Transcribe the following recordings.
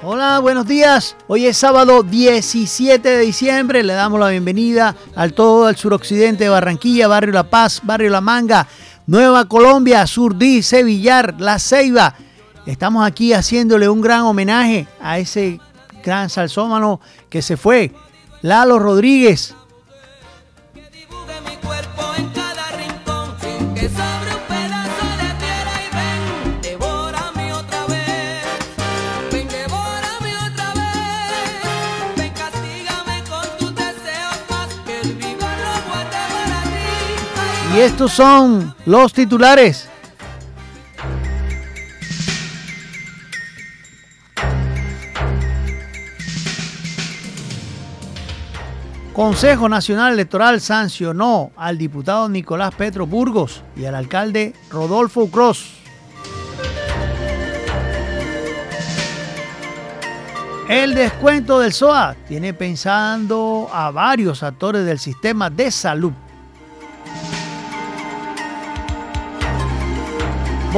Hola, buenos días. Hoy es sábado 17 de diciembre. Le damos la bienvenida al todo el suroccidente de Barranquilla, Barrio La Paz, Barrio La Manga, Nueva Colombia, Surdí, Sevillar, La Ceiba. Estamos aquí haciéndole un gran homenaje a ese gran salsómano que se fue, Lalo Rodríguez. Y estos son los titulares. Consejo Nacional Electoral sancionó al diputado Nicolás Petro Burgos y al alcalde Rodolfo Cross. El descuento del SOA tiene pensando a varios actores del sistema de salud.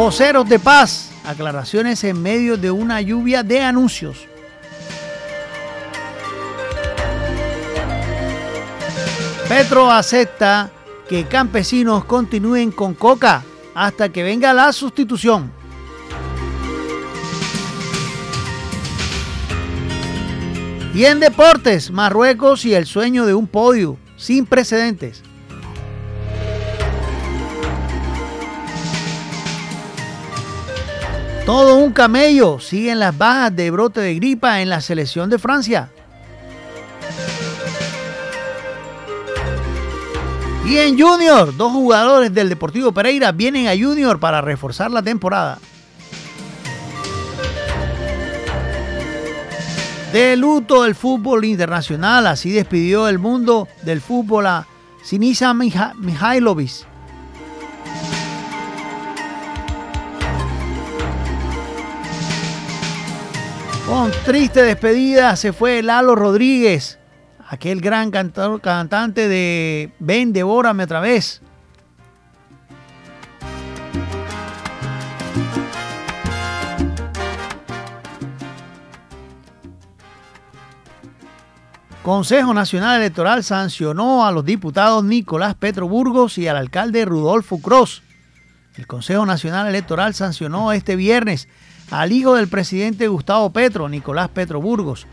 Voceros de paz, aclaraciones en medio de una lluvia de anuncios. Petro acepta que campesinos continúen con coca hasta que venga la sustitución. Y en deportes, Marruecos y el sueño de un podio sin precedentes. Todo un camello. Siguen las bajas de brote de gripa en la selección de Francia. Y en Junior, dos jugadores del Deportivo Pereira vienen a Junior para reforzar la temporada. De luto del fútbol internacional, así despidió el mundo del fútbol a Sinisa Mihailovic, Con triste despedida se fue Lalo Rodríguez, aquel gran cantante de Ven, devórame otra vez. Consejo Nacional Electoral sancionó a los diputados Nicolás Petro Burgos y al alcalde Rudolfo Cross. El Consejo Nacional Electoral sancionó este viernes al hijo del presidente Gustavo Petro, Nicolás Petro Burgos,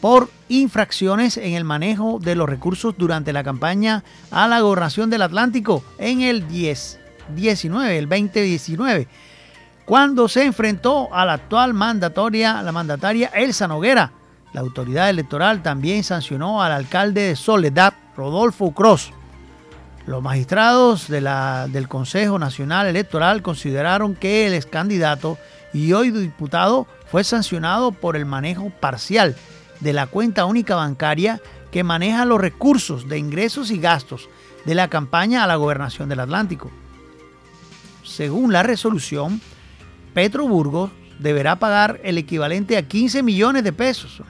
por infracciones en el manejo de los recursos durante la campaña a la gobernación del Atlántico en el 10, 19, el 2019, cuando se enfrentó a la actual mandatoria, la mandataria Elsa Noguera. La autoridad electoral también sancionó al alcalde de Soledad, Rodolfo Cross. Los magistrados del Consejo Nacional Electoral consideraron que el ex candidato y hoy diputado fue sancionado por el manejo parcial de la cuenta única bancaria que maneja los recursos de ingresos y gastos de la campaña a la gobernación del Atlántico. Según la resolución, Petro Burgos deberá pagar el equivalente a 15 millones de pesos,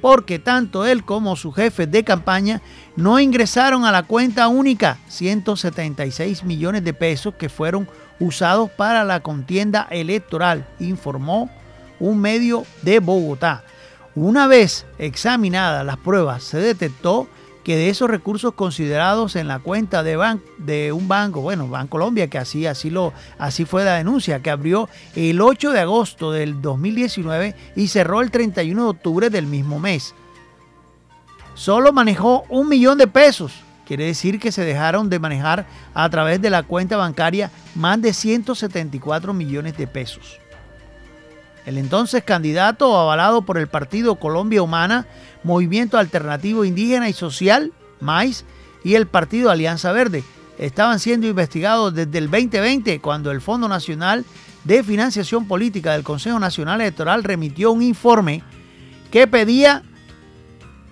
porque tanto él como su jefe de campaña no ingresaron a la cuenta única 176 millones de pesos que fueron usados para la contienda electoral, informó un medio de Bogotá. Una vez examinadas las pruebas, se detectó que de esos recursos considerados en la cuenta de, un banco, bueno, Colombia, que así, así, lo, así fue la denuncia, que abrió el 8 de agosto del 2019 y cerró el 31 de octubre del mismo mes. Solo manejó un millón de pesos Quiere decir que se dejaron de manejar a través de la cuenta bancaria más de 174 millones de pesos. El entonces candidato avalado por el Partido Colombia Humana, Movimiento Alternativo Indígena y Social, MAIS, y el Partido Alianza Verde estaban siendo investigados desde el 2020 cuando el Fondo Nacional de Financiación Política del Consejo Nacional Electoral remitió un informe que pedía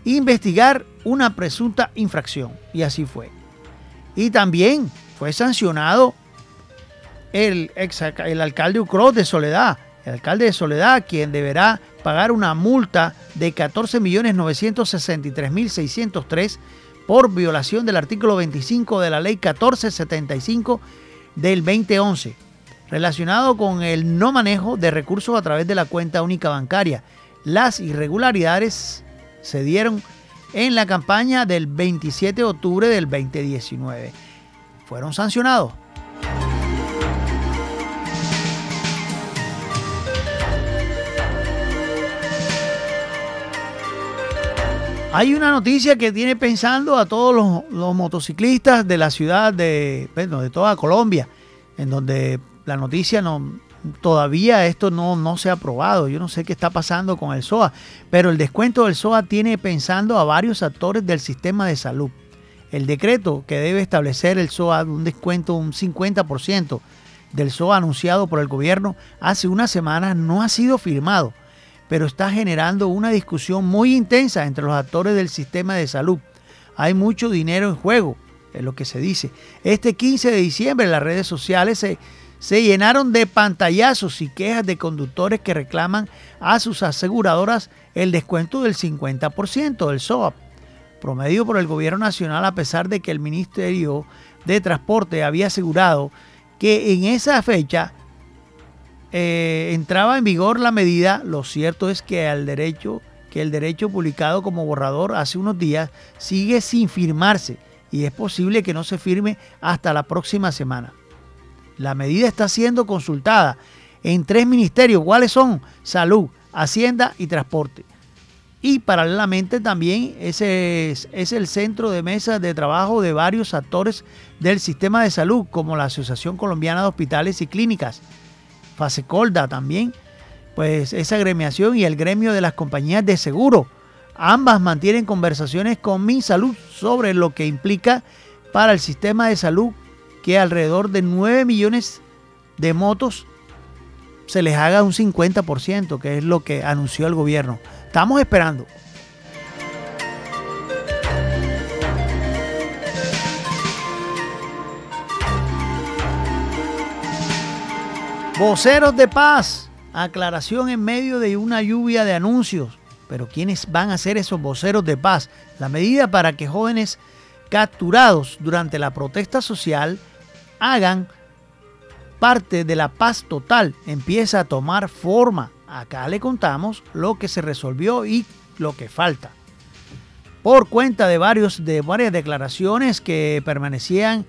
investigar una presunta infracción. Y así fue. Y también fue sancionado el, ex, alcalde Ucros de Soledad, el alcalde de Soledad, quien deberá pagar una multa de 14.963.603 por violación del artículo 25 de la ley 1475 del 2011, relacionado con el no manejo de recursos a través de la cuenta única bancaria las irregularidades se dieron en la campaña del 27 de octubre del 2019. Fueron sancionados. Hay una noticia que tiene pensando a todos los, motociclistas de la ciudad de, de toda Colombia, en donde la noticia no, todavía esto no, no se ha aprobado. Yo no sé qué está pasando con el SOA, pero el descuento del SOA tiene pensando a varios actores del sistema de salud. El decreto que debe establecer el SOA un descuento un 50% del SOA anunciado por el gobierno hace unas semanas no ha sido firmado pero está generando una discusión muy intensa entre los actores del sistema de salud. Hay mucho dinero en juego, es lo que se dice. Este 15 de diciembre las redes sociales se, se llenaron de pantallazos y quejas de conductores que reclaman a sus aseguradoras el descuento del 50% del SOAP, promedio por el gobierno nacional a pesar de que el Ministerio de Transporte había asegurado que en esa fecha eh, entraba en vigor la medida, lo cierto es que al derecho, que el derecho publicado como borrador hace unos días sigue sin firmarse y es posible que no se firme hasta la próxima semana. La medida está siendo consultada en tres ministerios, ¿cuáles son? Salud, Hacienda y Transporte. Y paralelamente también es, es, el centro de mesa de trabajo de varios actores del sistema de salud, como la Asociación Colombiana de Hospitales y Clínicas, Fasecolda también, pues esa agremiación y el gremio de las compañías de seguro. Ambas mantienen conversaciones con Mi Salud sobre lo que implica para el sistema de salud que alrededor de 9 millones de motos se les haga un 50%, que es lo que anunció el gobierno. Estamos esperando. Voceros de paz. Aclaración en medio de una lluvia de anuncios. Pero ¿quiénes van a ser esos voceros de paz? La medida para que jóvenes capturados durante la protesta social hagan parte de la paz total empieza a tomar forma. Acá le contamos lo que se resolvió y lo que falta. Por cuenta de, varios, de varias declaraciones que permanecían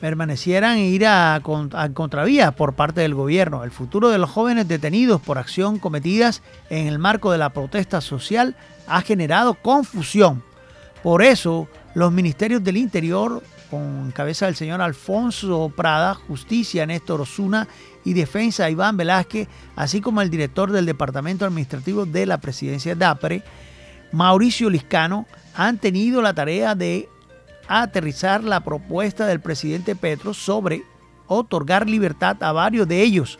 permanecieran e ir a, contravía por parte del gobierno. El futuro de los jóvenes detenidos por acción cometidas en el marco de la protesta social ha generado confusión. Por eso, los ministerios del Interior, con cabeza del señor Alfonso Prada, Justicia Néstor Osuna y Defensa Iván Velázquez, así como el director del Departamento Administrativo de la Presidencia de APRE, Mauricio Liscano, han tenido la tarea de a aterrizar la propuesta del presidente Petro sobre otorgar libertad a varios de ellos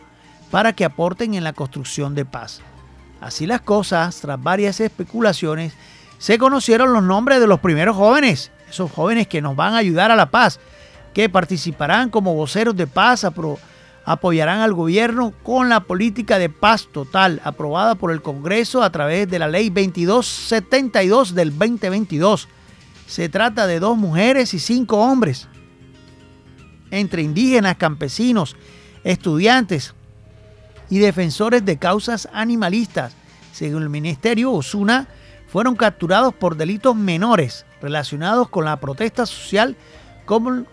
para que aporten en la construcción de paz. Así las cosas, tras varias especulaciones, se conocieron los nombres de los primeros jóvenes, esos jóvenes que nos van a ayudar a la paz, que participarán como voceros de paz, apoyarán al gobierno con la política de paz total aprobada por el Congreso a través de la ley 2272 del 2022 se trata de dos mujeres y cinco hombres, entre indígenas, campesinos, estudiantes y defensores de causas animalistas. Según el Ministerio Osuna, fueron capturados por delitos menores relacionados con la protesta social como,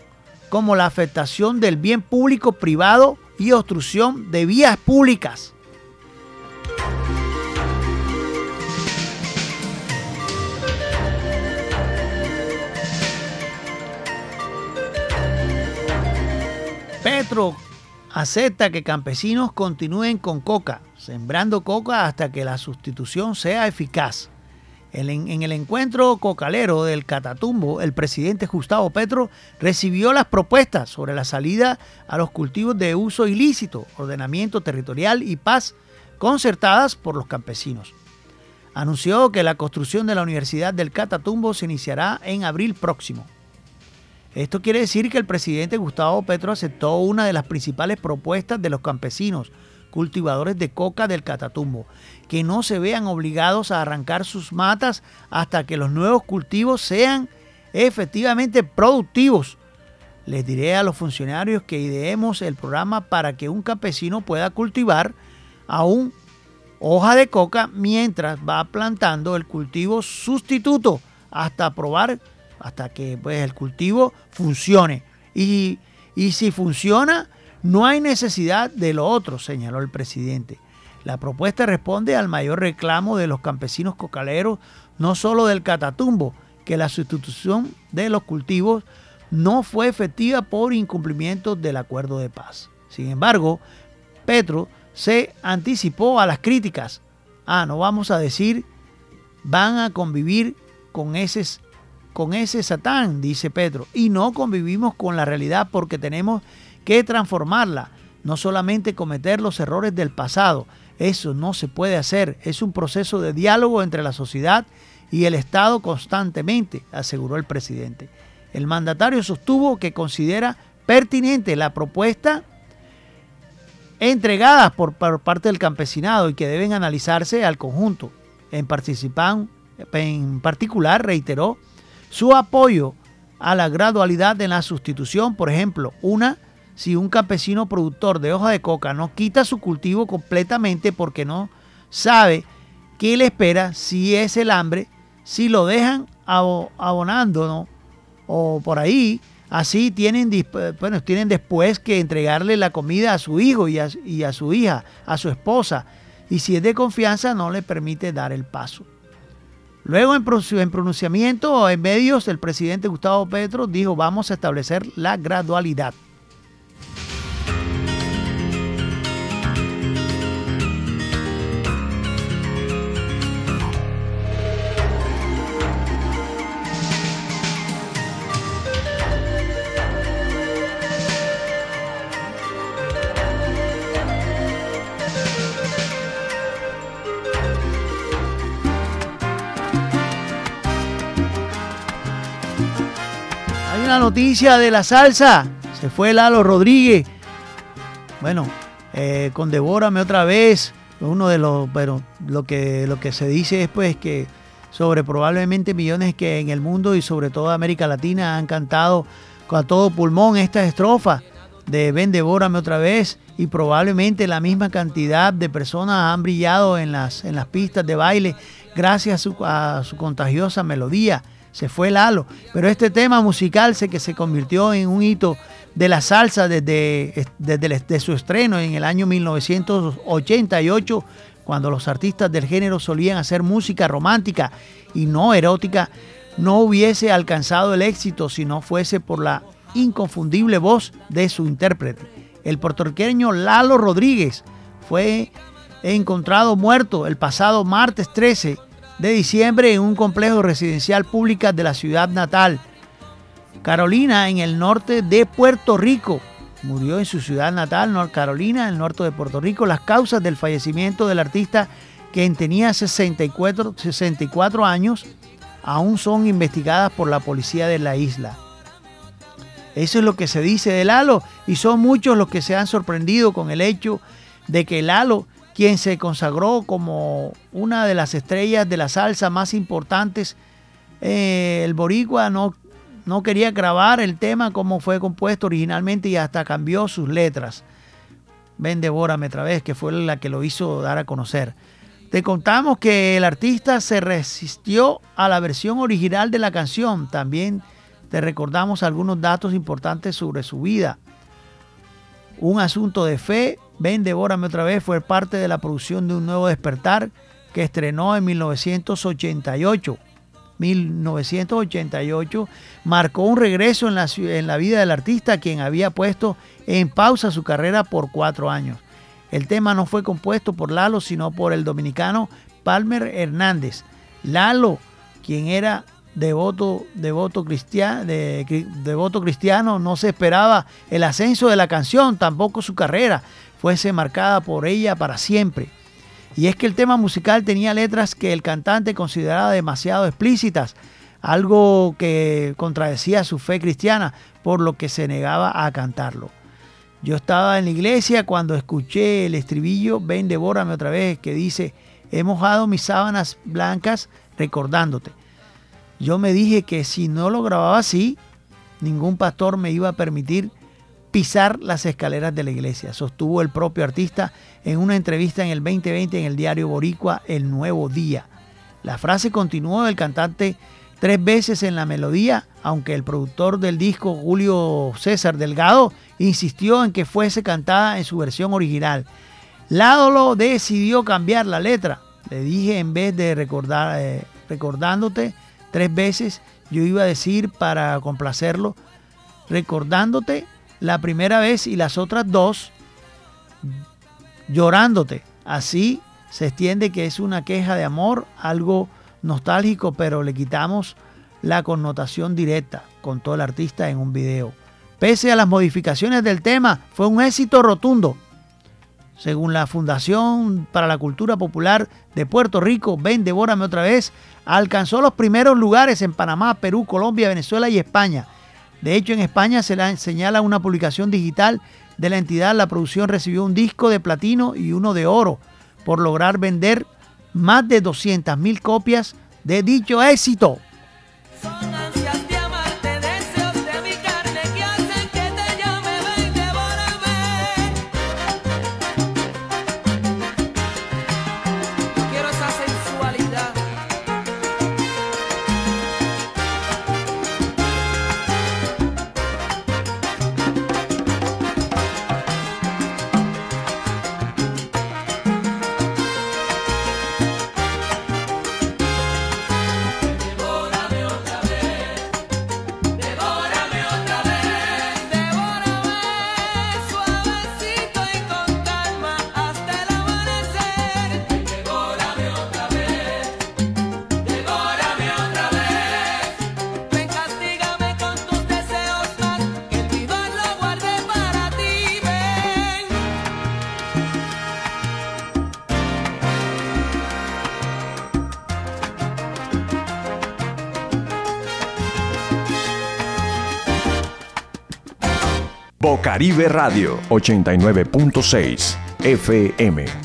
como la afectación del bien público privado y obstrucción de vías públicas. Petro acepta que campesinos continúen con coca, sembrando coca hasta que la sustitución sea eficaz. En el encuentro cocalero del Catatumbo, el presidente Gustavo Petro recibió las propuestas sobre la salida a los cultivos de uso ilícito, ordenamiento territorial y paz concertadas por los campesinos. Anunció que la construcción de la Universidad del Catatumbo se iniciará en abril próximo. Esto quiere decir que el presidente Gustavo Petro aceptó una de las principales propuestas de los campesinos, cultivadores de coca del Catatumbo, que no se vean obligados a arrancar sus matas hasta que los nuevos cultivos sean efectivamente productivos. Les diré a los funcionarios que ideemos el programa para que un campesino pueda cultivar aún hoja de coca mientras va plantando el cultivo sustituto hasta probar, hasta que pues, el cultivo funcione. Y, y si funciona, no hay necesidad de lo otro, señaló el presidente. La propuesta responde al mayor reclamo de los campesinos cocaleros, no solo del Catatumbo, que la sustitución de los cultivos no fue efectiva por incumplimiento del acuerdo de paz. Sin embargo, Petro se anticipó a las críticas. Ah, no vamos a decir, van a convivir con ese, con ese Satán, dice Petro, y no convivimos con la realidad porque tenemos que transformarla, no solamente cometer los errores del pasado. Eso no se puede hacer, es un proceso de diálogo entre la sociedad y el Estado constantemente, aseguró el presidente. El mandatario sostuvo que considera pertinente la propuesta entregadas por, parte del campesinado y que deben analizarse al conjunto. En, en particular, reiteró su apoyo a la gradualidad de la sustitución, por ejemplo, una si un campesino productor de hoja de coca no quita su cultivo completamente porque no sabe qué le espera si es el hambre, si lo dejan abonando ¿no? o por ahí Así tienen, bueno, tienen después que entregarle la comida a su hijo y a, su hija, a su esposa. Y si es de confianza, no le permite dar el paso. Luego, en pronunciamiento en medios, el presidente Gustavo Petro dijo, vamos a establecer la gradualidad. Noticia de la salsa. Se fue Lalo Rodríguez. Bueno, eh, con Devórame otra vez. Uno de los, pero lo que, lo que se dice es pues que sobre probablemente millones que en el mundo y sobre todo América Latina han cantado con todo pulmón esta estrofa de Ven Devórame otra vez y probablemente la misma cantidad de personas han brillado en las, en las pistas de baile gracias a su contagiosa melodía se fue Lalo. Pero este tema musical que se convirtió en un hito de la salsa desde, desde, su estreno en el año 1988, cuando los artistas del género solían hacer música romántica y no erótica, no hubiese alcanzado el éxito si no fuese por la inconfundible voz de su intérprete. El puertorriqueño Lalo Rodríguez fue encontrado muerto el pasado martes 13 de diciembre en un complejo residencial público de la ciudad natal. Carolina, en el norte de Puerto Rico. Murió en su ciudad natal, Carolina, en el norte de Puerto Rico. Las causas del fallecimiento del artista, quien tenía 64, 64 años, aún son investigadas por la policía de la isla. Eso es lo que se dice de Lalo y son muchos los que se han sorprendido con el hecho de que Lalo quien se consagró como una de las estrellas de la salsa más importantes. Eh, el boricua no, no quería grabar el tema como fue compuesto originalmente y hasta cambió sus letras. Ven, devórame otra vez, que fue la que lo hizo dar a conocer. Te contamos que el artista se resistió a la versión original de la canción. También te recordamos algunos datos importantes sobre su vida. Un asunto de fe, Ven, devórame otra vez, fue parte de la producción de Un Nuevo Despertar que estrenó en 1988. 1988 marcó un regreso en la, en la vida del artista quien había puesto en pausa su carrera por cuatro años. El tema no fue compuesto por Lalo, sino por el dominicano Palmer Hernández. Lalo, quien era devoto, devoto, de, devoto cristiano, no se esperaba el ascenso de la canción, tampoco su carrera fuese marcada por ella para siempre. Y es que el tema musical tenía letras que el cantante consideraba demasiado explícitas, algo que contradecía su fe cristiana, por lo que se negaba a cantarlo. Yo estaba en la iglesia cuando escuché el estribillo, ven, devórame otra vez, que dice, he mojado mis sábanas blancas recordándote. Yo me dije que si no lo grababa así, ningún pastor me iba a permitir pisar las escaleras de la iglesia, sostuvo el propio artista en una entrevista en el 2020 en el diario Boricua El Nuevo Día. La frase continuó del cantante tres veces en la melodía, aunque el productor del disco, Julio César Delgado, insistió en que fuese cantada en su versión original. Ládolo decidió cambiar la letra. Le dije en vez de recordar, eh, recordándote tres veces, yo iba a decir para complacerlo, recordándote la primera vez y las otras dos llorándote. Así se extiende que es una queja de amor, algo nostálgico, pero le quitamos la connotación directa, contó el artista en un video. Pese a las modificaciones del tema, fue un éxito rotundo. Según la Fundación para la Cultura Popular de Puerto Rico, Ven, Devórame otra vez, alcanzó los primeros lugares en Panamá, Perú, Colombia, Venezuela y España. De hecho, en España se la señala una publicación digital de la entidad. La producción recibió un disco de platino y uno de oro por lograr vender más de 200.000 copias de dicho éxito. Caribe Radio 89.6 FM.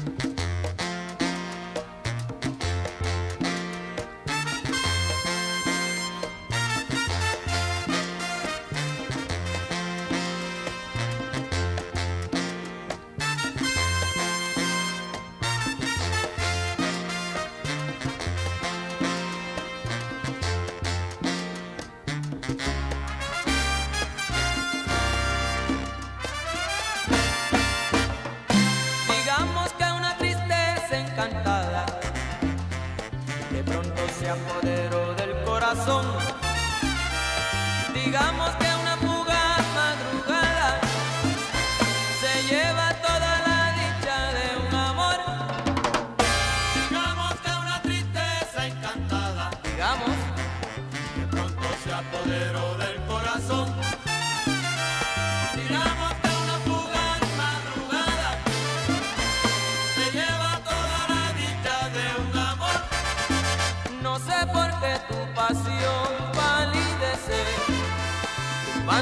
Digamos que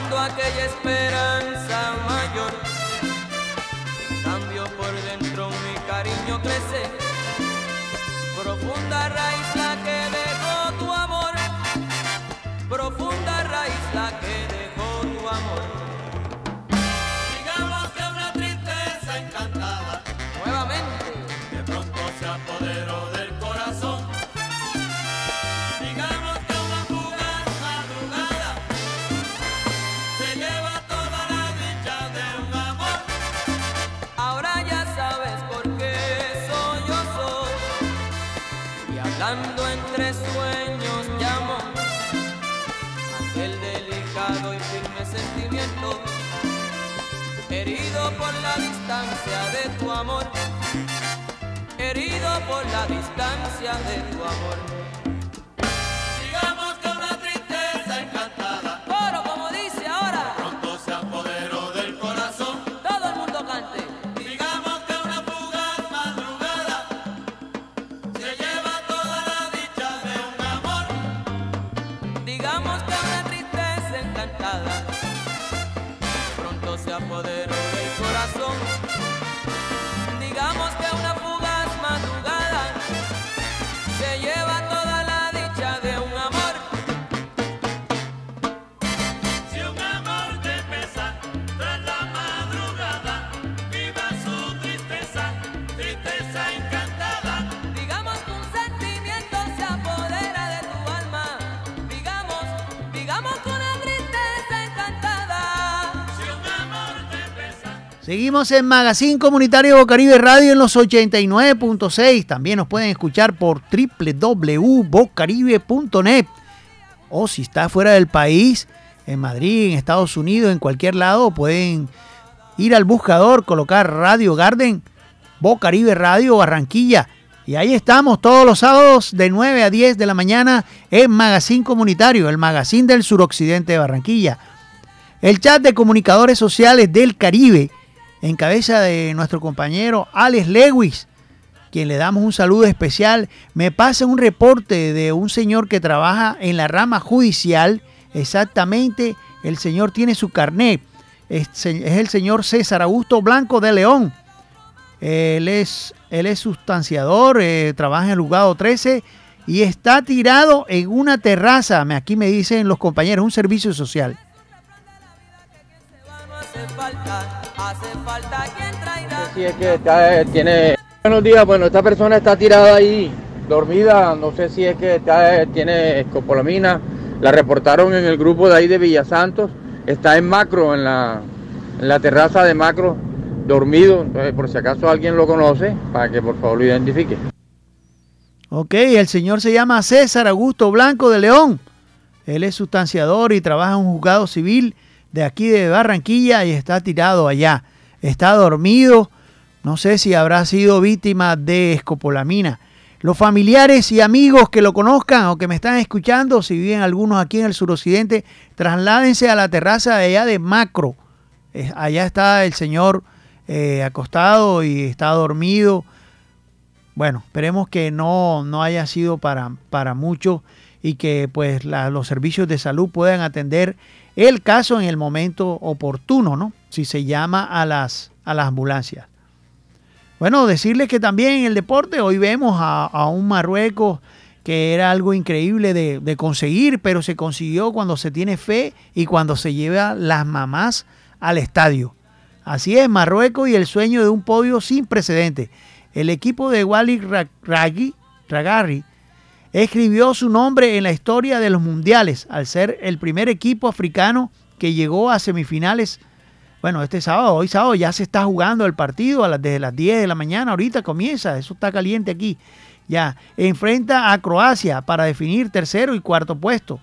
aquella esperanza mayor. Cambio por dentro, mi cariño crece, profunda raíz la que dejó tu amor, profunda raíz la que dejó una fugaz madrugada se lleva toda Seguimos en Magazine Comunitario Bocaribe Radio en los 89.6. También nos pueden escuchar por www.bocaribe.net. O si está fuera del país, en Madrid, en Estados Unidos, en cualquier lado, pueden ir al buscador, colocar Radio Garden, Bocaribe Radio Barranquilla. Y ahí estamos todos los sábados de 9 a 10 de la mañana en Magazine Comunitario, el magazine del suroccidente de Barranquilla. El chat de comunicadores sociales del Caribe en cabeza de nuestro compañero Alex Lewis, quien le damos un saludo especial, me pasa un reporte de un señor que trabaja en la rama judicial. Exactamente, el señor tiene su carnet. Es, el señor César Augusto Blanco de León. Él es, él es sustanciador, eh, trabaja en el juzgado 13 y está tirado en una terraza. Aquí me dicen los compañeros, un servicio social. Si es que eh, tiene. Buenos días, bueno, esta persona está tirada ahí, dormida. No sé si es que está, eh, tiene escopolamina. La reportaron en el grupo de ahí de Villasantos. Está en macro, en la, en la terraza de macro, dormido. Entonces, por si acaso alguien lo conoce, para que por favor lo identifique. Ok, el señor se llama César Augusto Blanco de León. Él es sustanciador y trabaja en un juzgado civil de aquí de Barranquilla y está tirado allá. Está dormido. No sé si habrá sido víctima de escopolamina. Los familiares y amigos que lo conozcan o que me están escuchando, si viven algunos aquí en el suroccidente, trasládense a la terraza de allá de Macro. allá está el señor eh, acostado y está dormido. Bueno, esperemos que no, no haya sido para, para mucho y que pues los servicios de salud puedan atender el caso en el momento oportuno, ¿no? Si se llama a las, a las ambulancias. Bueno, decirles que también en el deporte hoy vemos a, un Marruecos que era algo increíble de, de, conseguir, pero se consiguió cuando se tiene fe y cuando se lleva las mamás al estadio. Así es, Marruecos y el sueño de un podio sin precedentes. El equipo de Wally Raggi, Ragari escribió su nombre en la historia de los mundiales al ser el primer equipo africano que llegó a semifinales. Bueno, este sábado, hoy sábado ya se está jugando el partido a las, desde las 10 de la mañana, ahorita comienza, eso está caliente aquí. Ya, enfrenta a Croacia para definir tercero y cuarto puesto.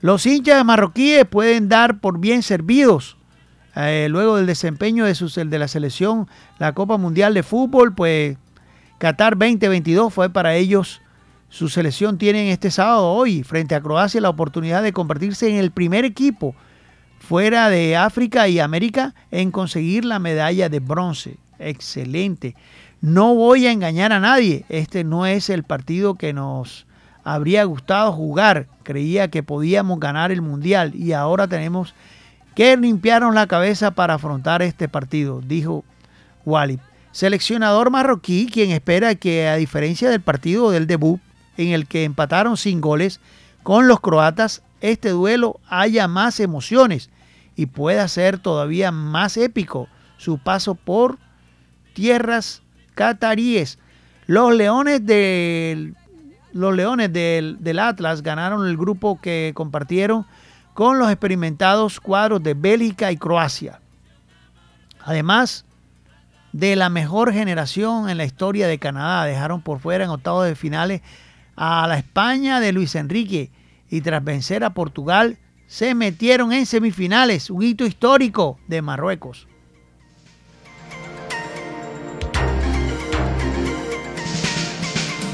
Los hinchas marroquíes pueden dar por bien servidos eh, luego del desempeño de, su, de la selección, la Copa Mundial de Fútbol, pues Qatar 2022 fue para ellos su selección tiene este sábado, hoy, frente a Croacia, la oportunidad de convertirse en el primer equipo fuera de África y América en conseguir la medalla de bronce. Excelente. No voy a engañar a nadie. Este no es el partido que nos habría gustado jugar. Creía que podíamos ganar el mundial y ahora tenemos que limpiarnos la cabeza para afrontar este partido, dijo Walid. Seleccionador marroquí, quien espera que a diferencia del partido del debut, en el que empataron sin goles, con los croatas este duelo haya más emociones y pueda ser todavía más épico su paso por tierras cataríes. Los Leones del, los Leones del, del Atlas ganaron el grupo que compartieron con los experimentados cuadros de Bélgica y Croacia. Además de la mejor generación en la historia de Canadá, dejaron por fuera en octavos de finales a la España de Luis Enrique y tras vencer a Portugal se metieron en semifinales, un hito histórico de Marruecos.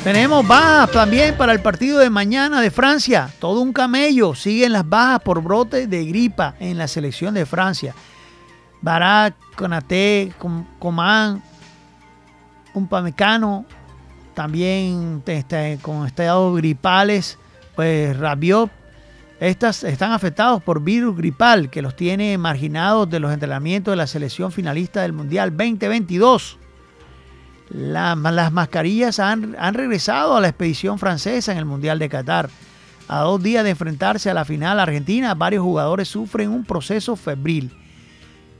Tenemos bajas también para el partido de mañana de Francia. Todo un camello. Siguen las bajas por brote de gripa en la selección de Francia. Barak, Konaté, Coman, un pamecano, también este, con estados gripales, pues Rabiot, estas están afectados por virus gripal que los tiene marginados de los entrenamientos de la selección finalista del Mundial 2022. las mascarillas han, han regresado a la expedición francesa en el Mundial de Qatar. A dos días de enfrentarse a la final argentina, varios jugadores sufren un proceso febril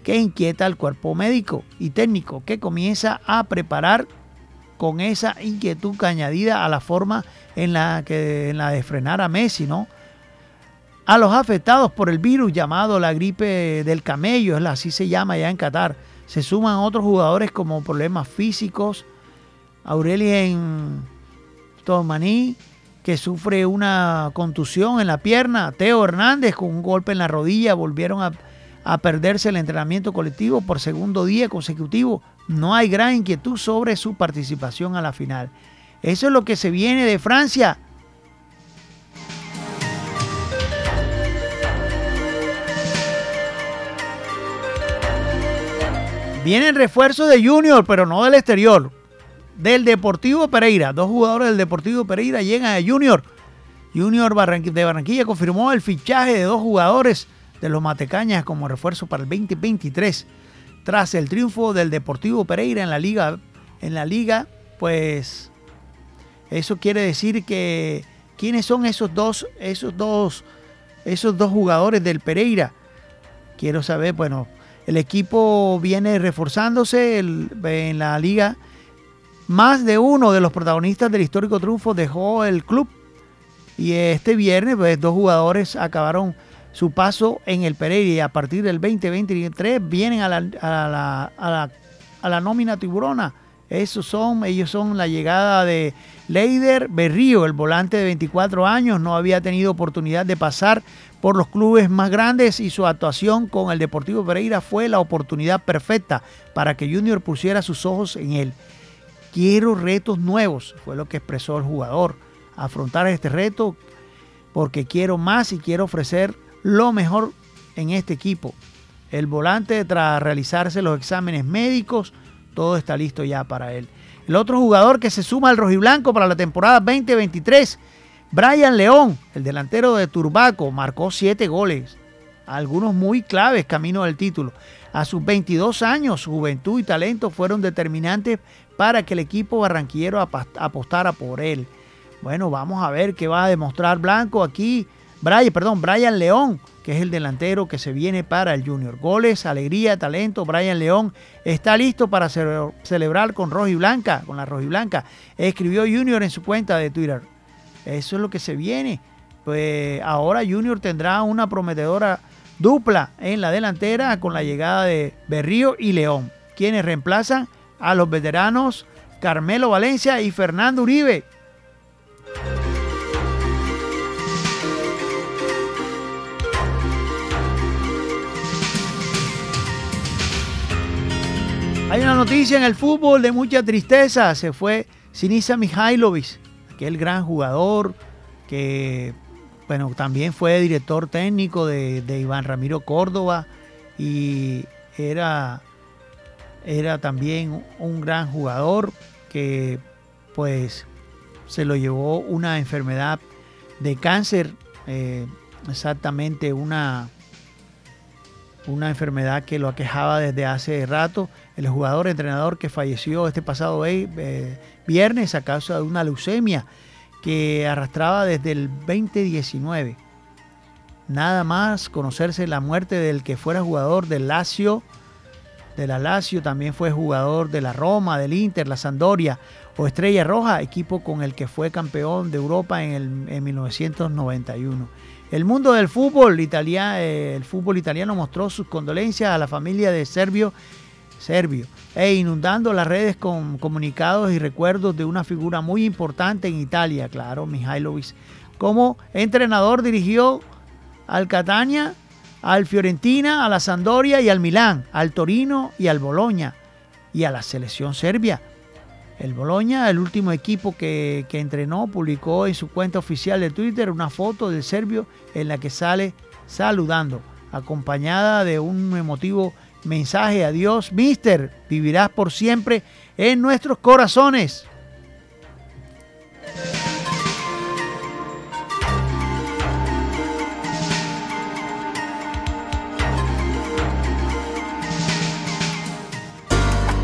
que inquieta al cuerpo médico y técnico que comienza a preparar con esa inquietud añadida a la forma en la, que, en la de frenar a Messi, ¿no? A los afectados por el virus llamado la gripe del camello, así se llama ya en Qatar, se suman otros jugadores como problemas físicos. Aurelien Tomaní, que sufre una contusión en la pierna. Teo Hernández con un golpe en la rodilla. Volvieron a perderse el entrenamiento colectivo por segundo día consecutivo. No hay gran inquietud sobre su participación a la final. Eso es lo que se viene de Francia. Vienen refuerzos de Junior, pero no del exterior. Del Deportivo Pereira. Dos jugadores del Deportivo Pereira llegan a Junior. Junior de Barranquilla confirmó el fichaje de dos jugadores de los Matecañas como refuerzo para el 2023. Tras el triunfo del Deportivo Pereira en la liga, en la liga, pues eso quiere decir que quiénes son esos dos, esos dos, esos dos jugadores del Pereira. Quiero saber, bueno, el equipo viene reforzándose en la liga. Más de uno de los protagonistas del histórico triunfo dejó el club. Y este viernes, pues, dos jugadores acabaron su paso en el Pereira y a partir del 2023 vienen a la, a la, a la, a la nómina tiburona. Esos son, ellos son la llegada de Leider Berrío, el volante de 24 años, no había tenido oportunidad de pasar por los clubes más grandes y su actuación con el Deportivo Pereira fue la oportunidad perfecta para que Junior pusiera sus ojos en él. Quiero retos nuevos, fue lo que expresó el jugador. Afrontar este reto porque quiero más y quiero ofrecer lo mejor en este equipo. El volante, tras realizarse los exámenes médicos, todo está listo ya para él. El otro jugador que se suma al rojiblanco para la temporada 2023 Brian León, el delantero de Turbaco, marcó siete goles, algunos muy claves camino del título. A sus 22 años, juventud y talento fueron determinantes para que el equipo barranquillero apostara por él. Bueno, vamos a ver qué va a demostrar Blanco aquí. Brian, perdón, León, que es el delantero que se viene para el Junior. Goles, alegría, talento. Brian León está listo para celebrar con roja y blanca, con la roja y blanca. Escribió Junior en su cuenta de Twitter. Eso es lo que se viene. Pues ahora Junior tendrá una prometedora dupla en la delantera con la llegada de Berrío y León, quienes reemplazan a los veteranos Carmelo Valencia y Fernando Uribe. Hay una noticia en el fútbol de mucha tristeza. Se fue Sinisa Mihailovic, aquel gran jugador que bueno, también fue director técnico de, Iván Ramiro Córdoba y era, era también un gran jugador que pues se lo llevó una enfermedad de cáncer, eh, exactamente una, una enfermedad que lo aquejaba desde hace rato. El jugador entrenador que falleció este pasado eh, viernes a causa de una leucemia que arrastraba desde el 2019. Nada más conocerse la muerte del que fuera jugador del Lazio, de la Lazio, también fue jugador de la Roma, del Inter, la Sandoria o Estrella Roja, equipo con el que fue campeón de Europa en, el, en 1991. El mundo del fútbol, italiano, el fútbol italiano mostró sus condolencias a la familia de Servio, Servio e inundando las redes con comunicados y recuerdos de una figura muy importante en Italia, claro, Mihailovic. Como entrenador dirigió al Catania, al Fiorentina, a la Sandoria y al Milán, al Torino y al Boloña y a la selección serbia. El Boloña, el último equipo que, entrenó, publicó en su cuenta oficial de Twitter una foto del serbio en la que sale saludando, acompañada de un emotivo mensaje a Dios, Mister, vivirás por siempre en nuestros corazones.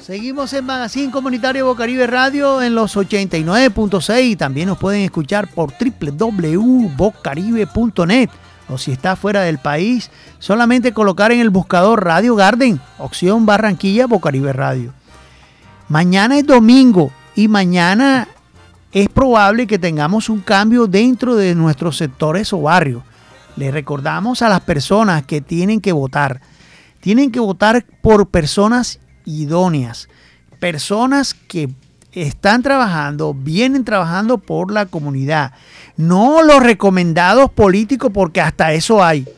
Seguimos, en Magazine Comunitario Bocaribe Radio en los 89.6. También nos pueden escuchar por www.bocaribe.net. O si está fuera del país, solamente colocar en el buscador Radio Garden, opción Barranquilla Bocaribe Radio. Mañana es domingo y mañana es probable que tengamos un cambio dentro de nuestros sectores o barrios. Le recordamos a las personas que tienen que votar. Tienen que votar por personas idóneas, personas que están trabajando, vienen trabajando por la comunidad, no los recomendados políticos porque hasta eso hay,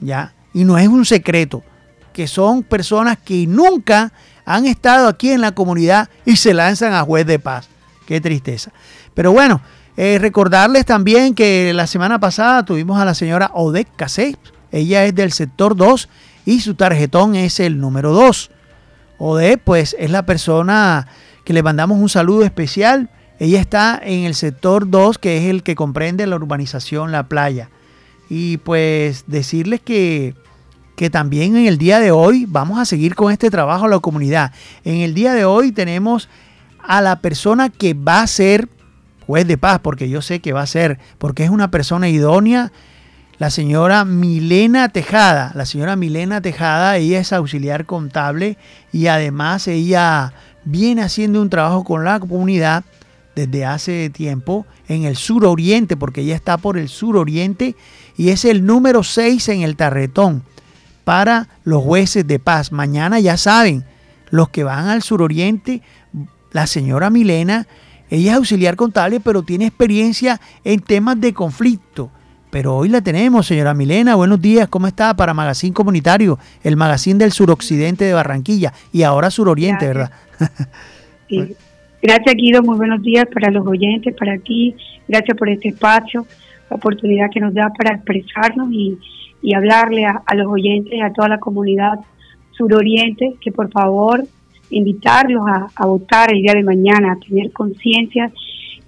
¿ya? Y no es un secreto, que son personas que nunca han estado aquí en la comunidad y se lanzan a juez de paz. Qué tristeza. Pero bueno, eh, recordarles también que la semana pasada tuvimos a la señora Odette Casey. Ella es del sector 2 y su tarjetón es el número 2. Odette, pues, es la persona que le mandamos un saludo especial. Ella está en el sector 2, que es el que comprende la urbanización La Playa. Y pues decirles que, que también en el día de hoy vamos a seguir con este trabajo a la comunidad. En el día de hoy tenemos a la persona que va a ser juez de paz, porque yo sé que va a ser, porque es una persona idónea, la señora Milena Tejada. La señora Milena Tejada, ella es auxiliar contable y además ella viene haciendo un trabajo con la comunidad desde hace tiempo en el suroriente, porque ella está por el suroriente y es el número 6 en el tarretón para los jueces de paz. Mañana ya saben, los que van al suroriente, la señora Milena, ella es auxiliar contable, pero tiene experiencia en temas de conflicto. Pero hoy la tenemos, señora Milena. Buenos días, ¿cómo está? Para Magazine Comunitario, el magazine del suroccidente de Barranquilla y ahora suroriente, ¿verdad? Sí. Gracias, Guido. Muy buenos días para los oyentes, para ti. Gracias por este espacio, la oportunidad que nos da para expresarnos y, y hablarle a, a, los oyentes y a toda la comunidad suroriente que por favor invitarlos a, a votar el día de mañana, a tener conciencia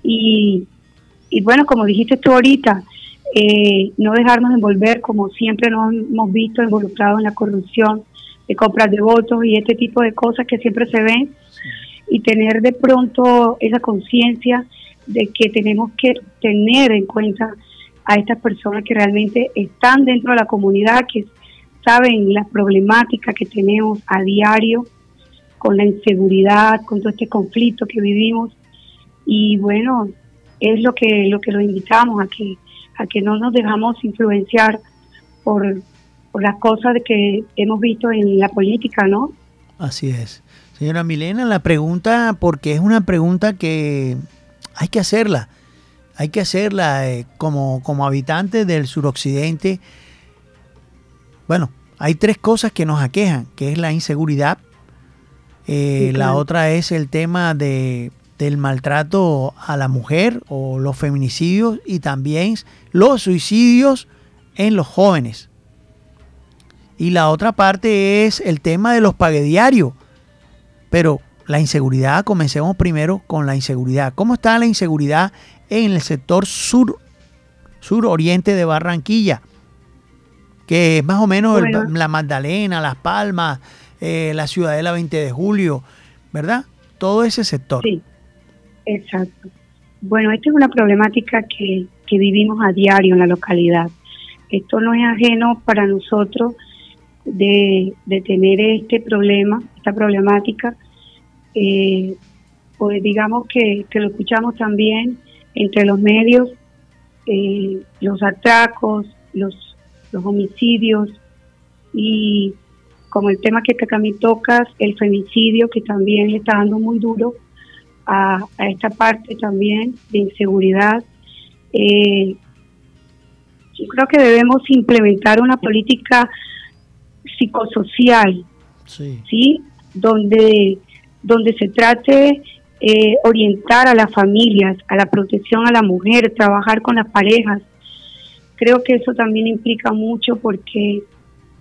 y, y bueno, como dijiste tú ahorita, eh, no dejarnos envolver como siempre nos hemos visto involucrados en la corrupción de compras de votos y este tipo de cosas que siempre se ven y tener de pronto esa conciencia de que tenemos que tener en cuenta a estas personas que realmente están dentro de la comunidad, que saben las problemáticas que tenemos a diario con la inseguridad, con todo este conflicto que vivimos. Y bueno, es lo que lo que los invitamos a que a que no nos dejamos influenciar por, por las cosas que hemos visto en la política, ¿no? Así es. Señora Milena, la pregunta, porque es una pregunta que hay que hacerla, hay que hacerla eh, como, como habitante del suroccidente. Bueno, hay tres cosas que nos aquejan, que es la inseguridad, eh, sí, claro. la otra es el tema de, del maltrato a la mujer o los feminicidios y también los suicidios en los jóvenes. Y la otra parte es el tema de los paguediarios. Pero la inseguridad, comencemos primero con la inseguridad. ¿Cómo está la inseguridad en el sector sur, suroriente de Barranquilla? Que es más o menos bueno. el, la Magdalena, Las Palmas, eh, la Ciudadela 20 de Julio, ¿verdad? Todo ese sector. Sí, exacto. Bueno, esta es una problemática que, que vivimos a diario en la localidad. Esto no es ajeno para nosotros de, de tener este problema, esta problemática. Eh, pues digamos que, que, lo escuchamos también entre los medios, eh, los atracos, los, los homicidios y como el tema que también tocas, el femicidio, que también le está dando muy duro a, a esta parte también de inseguridad. Eh, yo creo que debemos implementar una política psicosocial, sí, ¿sí? donde, donde se trate eh, orientar a las familias, a la protección a la mujer, trabajar con las parejas. Creo que eso también implica mucho porque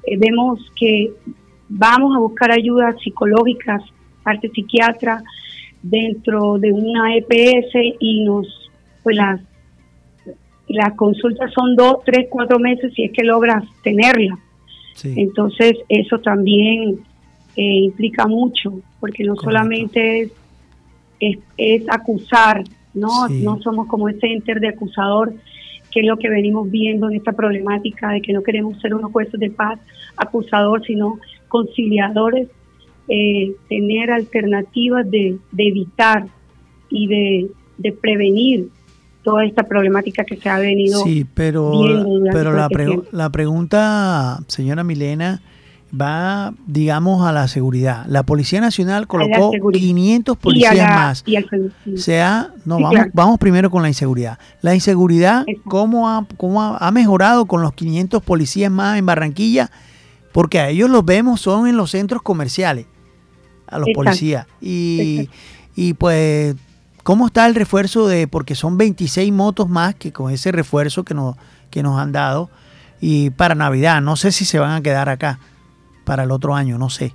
eh, vemos que vamos a buscar ayudas psicológicas, parte psiquiatra, dentro de una EPS y nos, pues las, las consultas son dos, tres, cuatro meses si es que logras tenerla. Entonces eso también eh, implica mucho, porque no solamente es, es, es, acusar, ¿no? No somos como ese enter de acusador, que es lo que venimos viendo en esta problemática de que no queremos ser unos jueces de paz acusador, sino conciliadores, eh, tener alternativas de, de evitar y de, de, prevenir toda esta problemática que se ha venido sí pero pero la, la pregunta señora Milena va, digamos, a la seguridad. La Policía Nacional colocó 500 policías más. sea, no, vamos, vamos primero con la inseguridad. La inseguridad, ¿cómo, ha, cómo ha, mejorado con los 500 policías más en Barranquilla? Porque a ellos los vemos, son en los centros comerciales, a los policías. Y, y pues, ¿cómo está el refuerzo de, porque son 26 motos más que con ese refuerzo que nos, que nos han dado? Y para Navidad, no sé si se van a quedar acá para el otro año, no sé.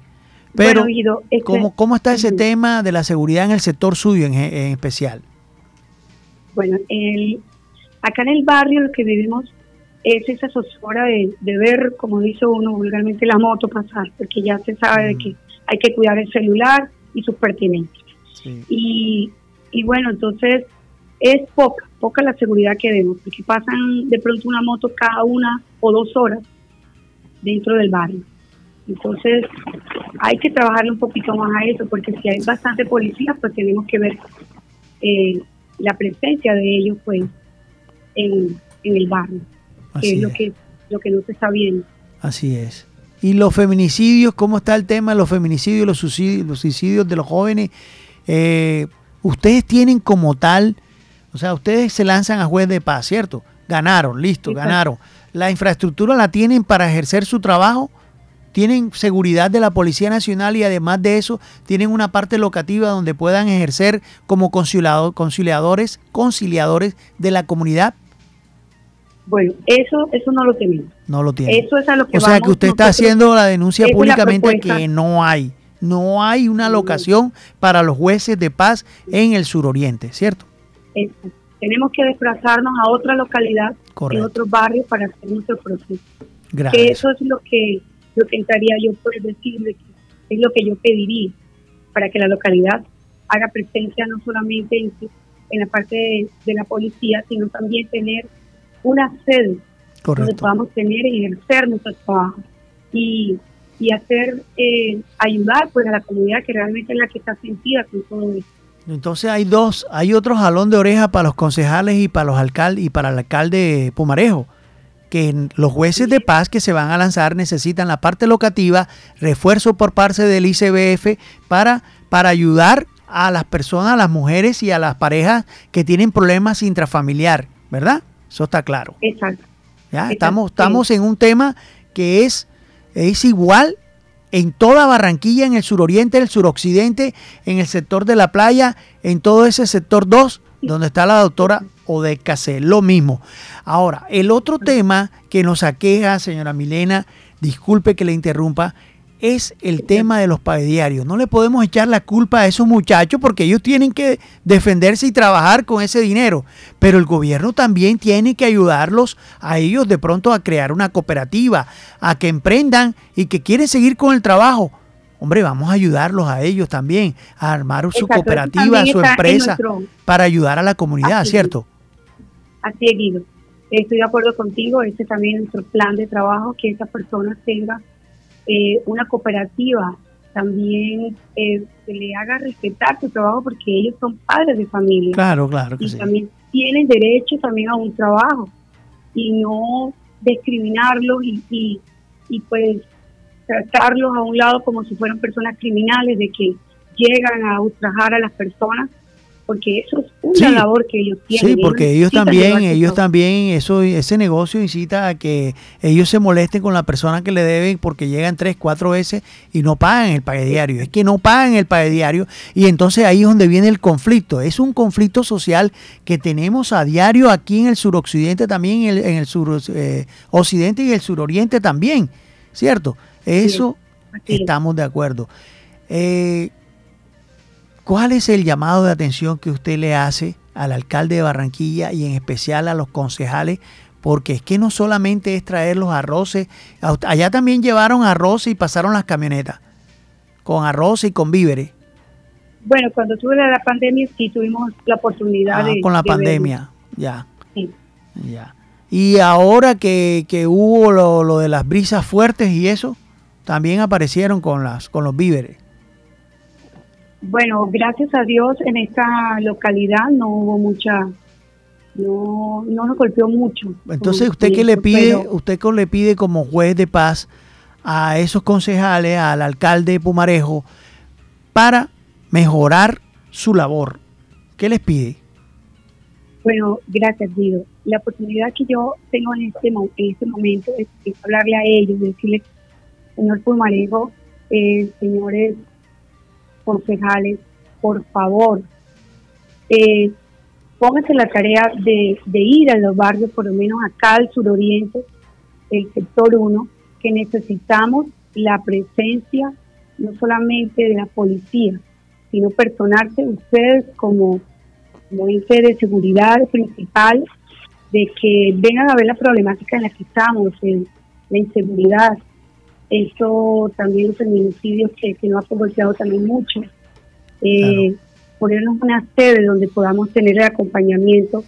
Pero, este ¿cómo, ¿cómo, está ese tema de la seguridad en el sector suyo en, especial? Bueno, el, acá en el barrio lo que vivimos es esa zozobra de, ver, como dice uno vulgarmente, la moto pasar, porque ya se sabe de mm. que hay que cuidar el celular y sus pertenencias. Y, y bueno, entonces es poca, poca la seguridad que vemos, porque pasan de pronto una moto cada una o dos horas dentro del barrio. Entonces, hay que trabajarle un poquito más a eso, porque si hay bastante policía, pues tenemos que ver eh, la presencia de ellos, pues, en, el barrio, que es, lo que lo que no se está viendo. Así es. ¿Y los feminicidios? ¿Cómo está el tema de los feminicidios, los suicidios, los suicidios de los jóvenes? Eh, ustedes tienen como tal, o sea, ustedes se lanzan a juez de paz, ¿cierto? Ganaron, listo, ganaron. ¿La infraestructura la tienen para ejercer su trabajo? tienen seguridad de la Policía Nacional y además de eso tienen una parte locativa donde puedan ejercer como conciliadores, conciliadores de la comunidad? Bueno, eso eso no lo tenemos. No lo tiene. Eso es a lo que O sea, que usted está haciendo la denuncia públicamente que no hay. No hay una locación para los jueces de paz en el suroriente, ¿cierto? Tenemos que desplazarnos a otra localidad, en otro barrio para hacer nuestro proceso. Gracias. eso es lo que lo que estaría yo por decirle que es lo que yo pediría para que la localidad haga presencia no solamente en, en la parte de, la policía, sino también tener una sede donde podamos tener y ejercer nuestro trabajo y, y hacer, eh, ayudar pues a la comunidad que realmente es la que está sentida con todo esto. Entonces hay dos, hay otro jalón de oreja para los concejales y para los alcaldes y para el alcalde Pumarejo que los jueces de paz que se van a lanzar necesitan la parte locativa, refuerzo por parte del ICBF para, para ayudar a las personas, a las mujeres y a las parejas que tienen problemas intrafamiliar, ¿verdad? Eso está claro. Exacto. ¿Ya? Estamos, estamos en un tema que es, es igual en toda Barranquilla, en el suroriente, el suroccidente, en el sector de la playa, en todo ese sector 2, donde está la doctora Odeca C. Lo mismo. Ahora, el otro tema que nos aqueja, señora Milena, disculpe que le interrumpa, es el tema de los pagadiarios. No le podemos echar la culpa a esos muchachos porque ellos tienen que defenderse y trabajar con ese dinero. Pero el gobierno también tiene que ayudarlos a ellos de pronto a crear una cooperativa, a que emprendan y que quieren seguir con el trabajo. Hombre, vamos a ayudarlos a ellos también, a armar su cooperativa, su empresa, para ayudar a la comunidad, ¿cierto? Así es, Guido. Estoy de acuerdo contigo, este también es nuestro plan de trabajo, que esas personas tengan eh, una cooperativa, también eh, se le haga respetar su trabajo porque ellos son padres de familia. Claro, claro. y también tienen derecho también a un trabajo y no discriminarlos y, y, y pues tratarlos a un lado como si fueran personas criminales, de que llegan a ultrajar a las personas porque eso es una labor que ellos tienen. Sí, porque ellos, también, ellos también, eso, ese negocio incita a que ellos se molesten con la persona que le deben porque llegan tres, cuatro veces y no pagan el pague diario. Es que no pagan el pague diario y entonces ahí es donde viene el conflicto. Es un conflicto social que tenemos a diario aquí en el suroccidente también, en el, en el suroccidente eh, y el suroriente también, ¿cierto? Eso. Estamos de acuerdo. Eh, ¿Cuál es el llamado de atención que usted le hace al alcalde de Barranquilla y en especial a los concejales? Porque es que no solamente es traer los arroces, allá también llevaron arroz y pasaron las camionetas con arroz y con víveres Bueno, cuando tuve la, pandemia sí tuvimos la oportunidad Ah, de... con la de pandemia. Ya, Sí. ya. Y ahora que, que hubo lo, lo de las brisas fuertes y eso, también aparecieron con las con los víveres. Bueno, gracias a Dios en esta localidad no hubo mucha, no, no nos golpeó mucho. Entonces, ¿usted qué le pide? pero- ¿Usted qué le pide como juez de paz a esos concejales, al alcalde de Pumarejo, para mejorar su labor? ¿Qué les pide? Bueno, gracias, Guido. La oportunidad que yo tengo en este, en este momento es, es hablarle a ellos, decirles, señor Pulmarejo, eh, señores concejales, por favor, eh, pónganse la tarea de, ir a los barrios, por lo menos acá al suroriente, el sector 1, que necesitamos la presencia no solamente de la policía, sino personarse ustedes como como de seguridad principal, de que vengan a ver la problemática en la que estamos, en la inseguridad, eso también los feminicidios que, que nos ha golpeado también mucho, eh, ponernos una sede donde podamos tener el acompañamiento,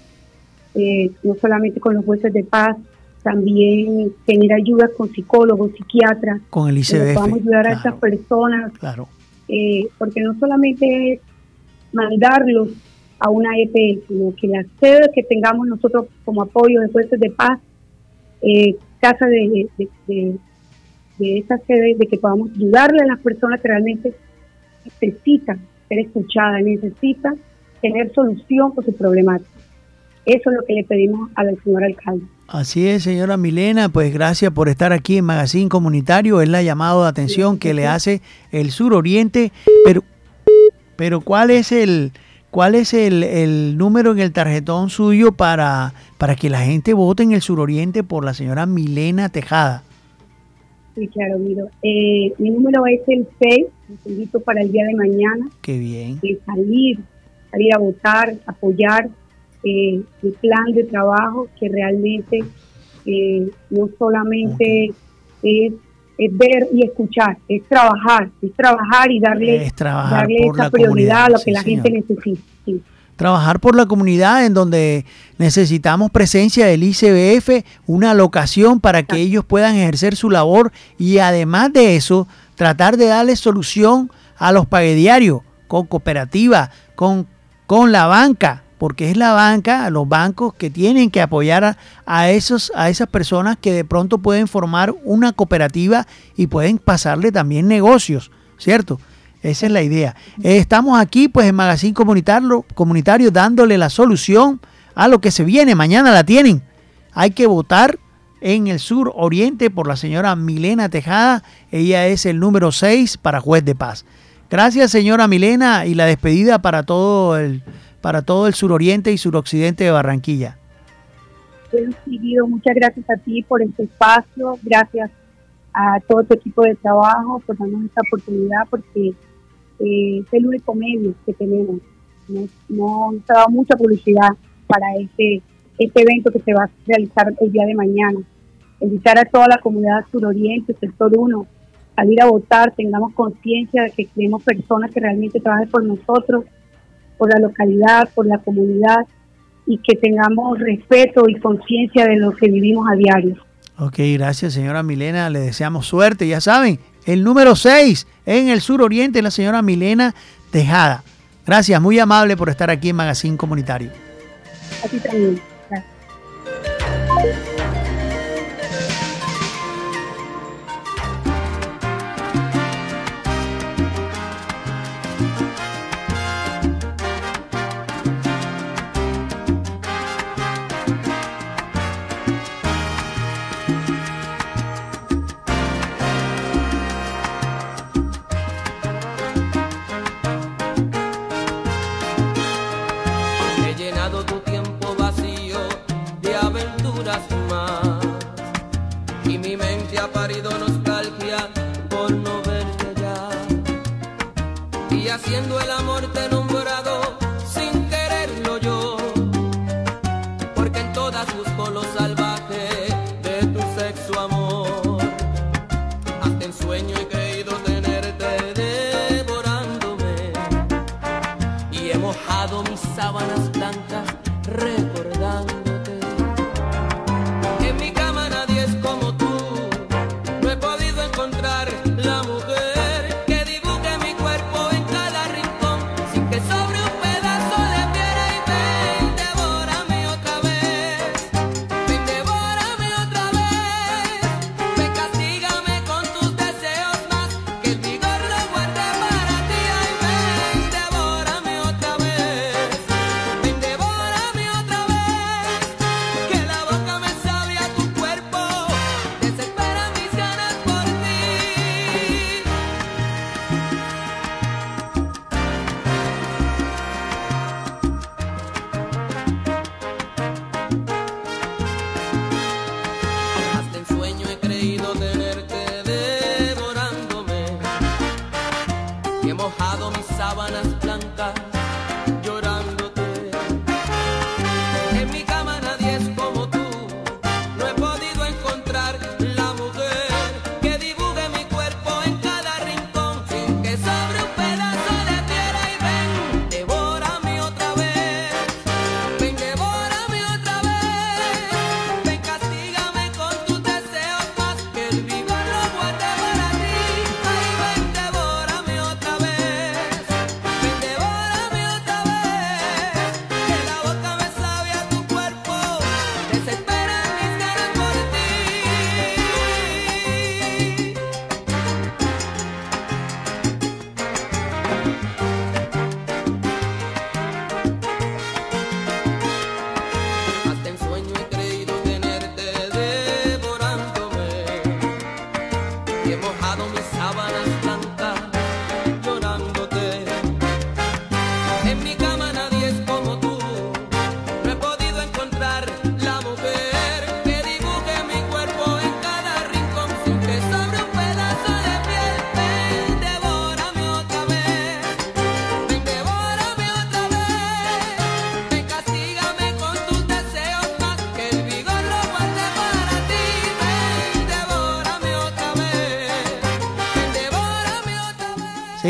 eh, no solamente con los jueces de paz, también tener ayuda con psicólogos, psiquiatras, Con el ICBF. podamos ayudar a estas personas claro. eh, porque no solamente es mandarlos a una EPS, sino que la sede que tengamos nosotros como apoyo de jueces de paz, eh, casa de, de, de, de esa sede, de que podamos ayudarle a las personas que realmente necesitan ser escuchadas, necesitan tener solución por su problemática. Eso es lo que le pedimos al señor alcalde. Así es, señora Milena, pues gracias por estar aquí en Magazine Comunitario. Es la llamada de atención que le hace el suroriente. Pero, pero ¿cuál es el cuál es el, el número en el tarjetón suyo para, para que la gente vote en el suroriente por la señora Milena Tejada? Sí, claro. Eh, mi número es el 6, los invito para el día de mañana. Qué bien. de salir, salir a votar, apoyar eh, el plan de trabajo que realmente eh, no solamente es, es ver y escuchar, es trabajar, es trabajar y darle, trabajar darle esa prioridad a lo sí, que la señor. gente necesita. sí. Trabajar por la comunidad en donde necesitamos presencia del ICBF, una locación para que ellos puedan ejercer su labor y además de eso, tratar de darle solución a los paguediarios con cooperativa, con, con la banca, porque es la banca, los bancos que tienen que apoyar a, a esos, a esas personas que de pronto pueden formar una cooperativa y pueden pasarle también negocios, ¿cierto? Esa es la idea. Eh, estamos aquí, pues, en Magazine Comunitario, comunitario, dándole la solución a lo que se viene. Mañana la tienen. Hay que votar en el sur oriente por la señora Milena Tejada. Ella es el número 6 para juez de paz. Gracias, señora Milena, y la despedida para todo el, para todo el suroriente y suroccidente de Barranquilla. Muchas gracias a ti por este espacio, gracias a todo tu equipo de trabajo por darnos esta oportunidad, porque eh, es el único medio que tenemos. No, no se ha dado mucha publicidad para este, este evento que se va a realizar el día de mañana. Invitar a toda la comunidad suroriente, sector 1, salir a votar, tengamos conciencia de que tenemos personas que realmente trabajan por nosotros, por la localidad, por la comunidad y que tengamos respeto y conciencia de lo que vivimos a diario. Ok, gracias señora Milena, le deseamos suerte, ya saben, el número 6 en el suroriente la señora Milena Tejada. Gracias, muy amable por estar aquí en Magazine Comunitario. A ti también. Sábanas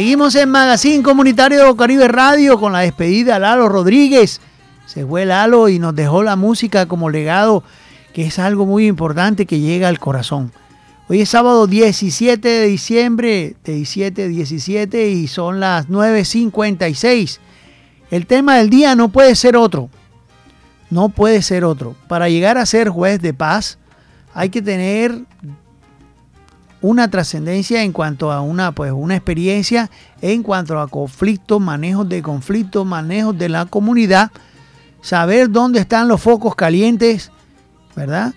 Seguimos en Magazine Comunitario Caribe Radio con la despedida de Lalo Rodríguez. Se fue Lalo y nos dejó la música como legado, que es algo muy importante que llega al corazón. Hoy es sábado 17 de diciembre, de 17 17 y son las 9.56. El tema del día no puede ser otro. No puede ser otro. Para llegar a ser juez de paz hay que tener una trascendencia en cuanto a una, pues, una experiencia en cuanto a conflictos, manejos de conflictos, manejos de la comunidad, saber dónde están los focos calientes, ¿verdad?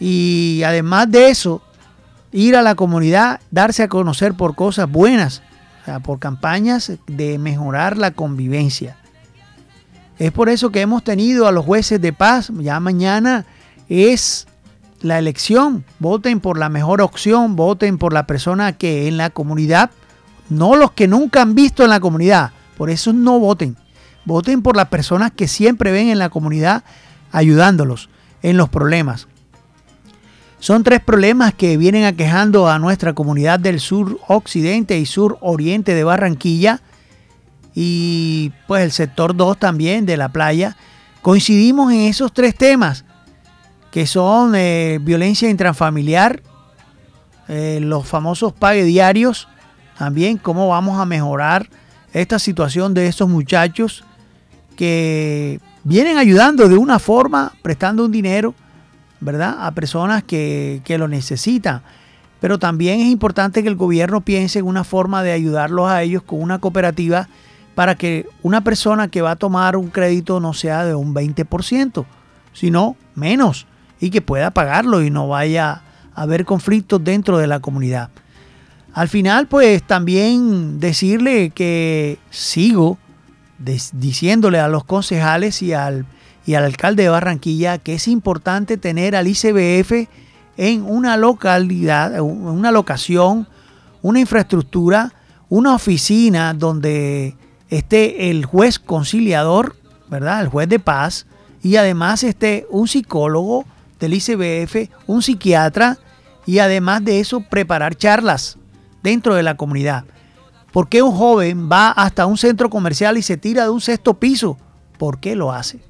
Y además de eso, ir a la comunidad, darse a conocer por cosas buenas, o sea, por campañas de mejorar la convivencia. Es por eso que hemos tenido a los jueces de paz, ya mañana es la elección, voten por la mejor opción, voten por la persona que en la comunidad, no los que nunca han visto en la comunidad, por eso no voten, voten por las personas que siempre ven en la comunidad ayudándolos en los problemas. Son tres problemas que vienen aquejando a nuestra comunidad del sur occidente y sur oriente de Barranquilla y pues el sector 2 también de la playa. Coincidimos en esos tres temas que son eh, violencia intrafamiliar, eh, los famosos pague diarios, también cómo vamos a mejorar esta situación de estos muchachos que vienen ayudando de una forma, prestando un dinero, ¿verdad? A personas que, que lo necesitan. Pero también es importante que el gobierno piense en una forma de ayudarlos a ellos con una cooperativa para que una persona que va a tomar un crédito no sea de un 20%, sino menos y que pueda pagarlo y no vaya a haber conflictos dentro de la comunidad. Al final, pues también decirle que sigo diciéndole a los concejales y al, y al alcalde de Barranquilla que es importante tener al ICBF en una localidad, una locación, una infraestructura, una oficina donde esté el juez conciliador, ¿verdad? El juez de paz, y además esté un psicólogo del ICBF, un psiquiatra, y además de eso preparar charlas dentro de la comunidad. ¿Por qué un joven va hasta un centro comercial y se tira de un sexto piso? ¿Por qué lo hace?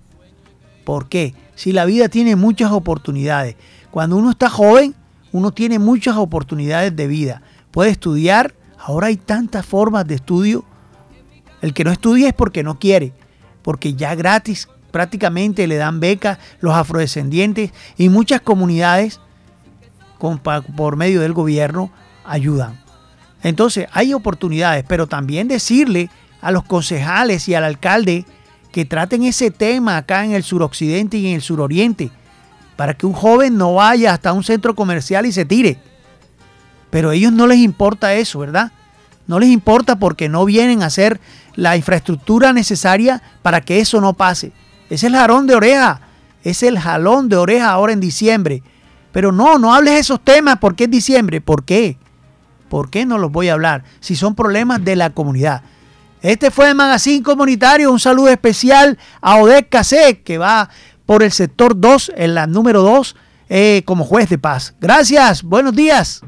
¿Por qué? Si la vida tiene muchas oportunidades. Cuando uno está joven, uno tiene muchas oportunidades de vida. Puede estudiar. Ahora hay tantas formas de estudio. El que no estudia es porque no quiere. Porque ya gratis prácticamente le dan becas los afrodescendientes y muchas comunidades por medio del gobierno ayudan. Entonces hay oportunidades, pero también decirle a los concejales y al alcalde que traten ese tema acá en el suroccidente y en el suroriente, para que un joven no vaya hasta un centro comercial y se tire. Pero a ellos no les importa eso, ¿verdad? No les importa porque no vienen a hacer la infraestructura necesaria para que eso no pase. Es el jalón de oreja, es el jalón de oreja ahora en diciembre. Pero no, no hables esos temas porque es diciembre. ¿Por qué? ¿Por qué no los voy a hablar si son problemas de la comunidad? Este fue el Magazine Comunitario. Un saludo especial a Odette Casé, que va por el sector 2, en la número 2, eh, como juez de paz. Gracias, buenos días.